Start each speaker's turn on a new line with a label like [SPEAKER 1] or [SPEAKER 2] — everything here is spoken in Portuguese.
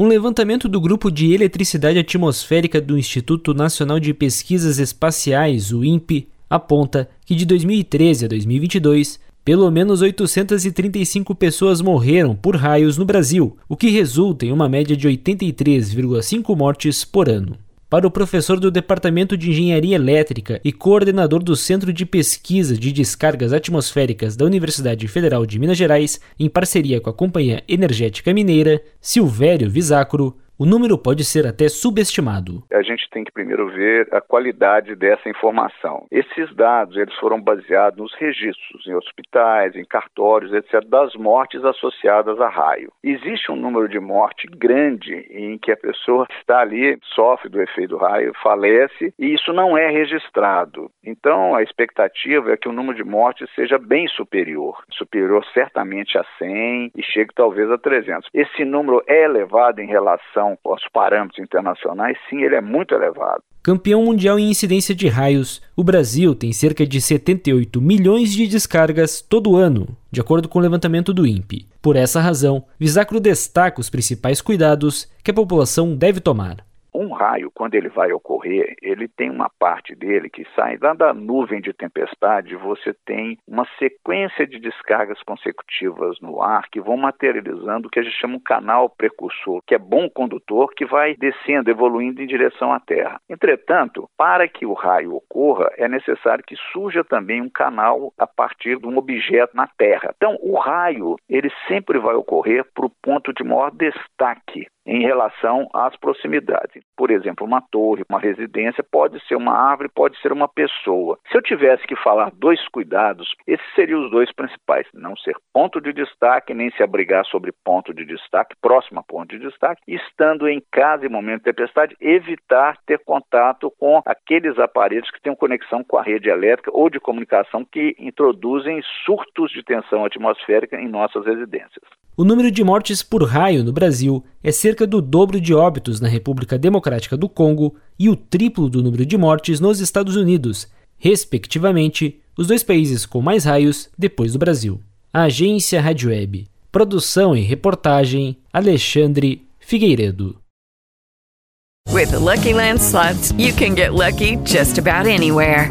[SPEAKER 1] Um levantamento do Grupo de Eletricidade Atmosférica do Instituto Nacional de Pesquisas Espaciais, o INPE, aponta que de 2013 a 2022, pelo menos 835 pessoas morreram por raios no Brasil, o que resulta em uma média de 83,5 mortes por ano. Para o professor do Departamento de Engenharia Elétrica e coordenador do Centro de Pesquisa de Descargas Atmosféricas da Universidade Federal de Minas Gerais, em parceria com a Companhia Energética Mineira, Silvério Visacro, o número pode ser até subestimado.
[SPEAKER 2] A gente tem que primeiro ver a qualidade dessa informação. Esses dados eles foram baseados nos registros em hospitais, em cartórios, etc., das mortes associadas a raio. Existe um número de morte grande em que a pessoa está ali, sofre do efeito do raio, falece e isso não é registrado. Então a expectativa é que o número de mortes seja bem superior, superior certamente a 100 e chegue talvez a 300. Esse número é elevado em relação relação aos parâmetros internacionais, sim, ele é muito elevado.
[SPEAKER 1] Campeão mundial em incidência de raios, o Brasil tem cerca de 78 milhões de descargas todo ano, de acordo com o levantamento do INPE. Por essa razão, Visacro destaca os principais cuidados que a população deve tomar.
[SPEAKER 2] Um raio, quando ele vai ocorrer, ele tem uma parte dele que sai lá da nuvem de tempestade, você tem uma sequência de descargas consecutivas no ar que vão materializando o que a gente chama um canal precursor, que é bom condutor, que vai descendo, evoluindo em direção à Terra. Entretanto, para que o raio ocorra, é necessário que surja também um canal a partir de um objeto na Terra. Então, o raio, ele sempre vai ocorrer para o ponto de maior destaque em relação às proximidades. Por exemplo, uma torre, uma residência, pode ser uma árvore, pode ser uma pessoa. Se eu tivesse que falar dois cuidados, esses seriam os dois principais: não ser ponto de destaque, nem se abrigar sobre ponto de destaque, próximo a ponto de destaque, estando em casa em momento de tempestade, evitar ter contato com aqueles aparelhos que têm conexão com a rede elétrica ou de comunicação que introduzem surtos de tensão atmosférica em nossas residências.
[SPEAKER 1] O número de mortes por raio no Brasil é cerca do dobro de óbitos na República Democrática do Congo e o triplo do número de mortes nos Estados Unidos, respectivamente, os dois países com mais raios depois do Brasil. A Agência Rádio Web. Produção e reportagem Alexandre Figueiredo.
[SPEAKER 3] With the Lucky Land slots, you can get lucky just about anywhere.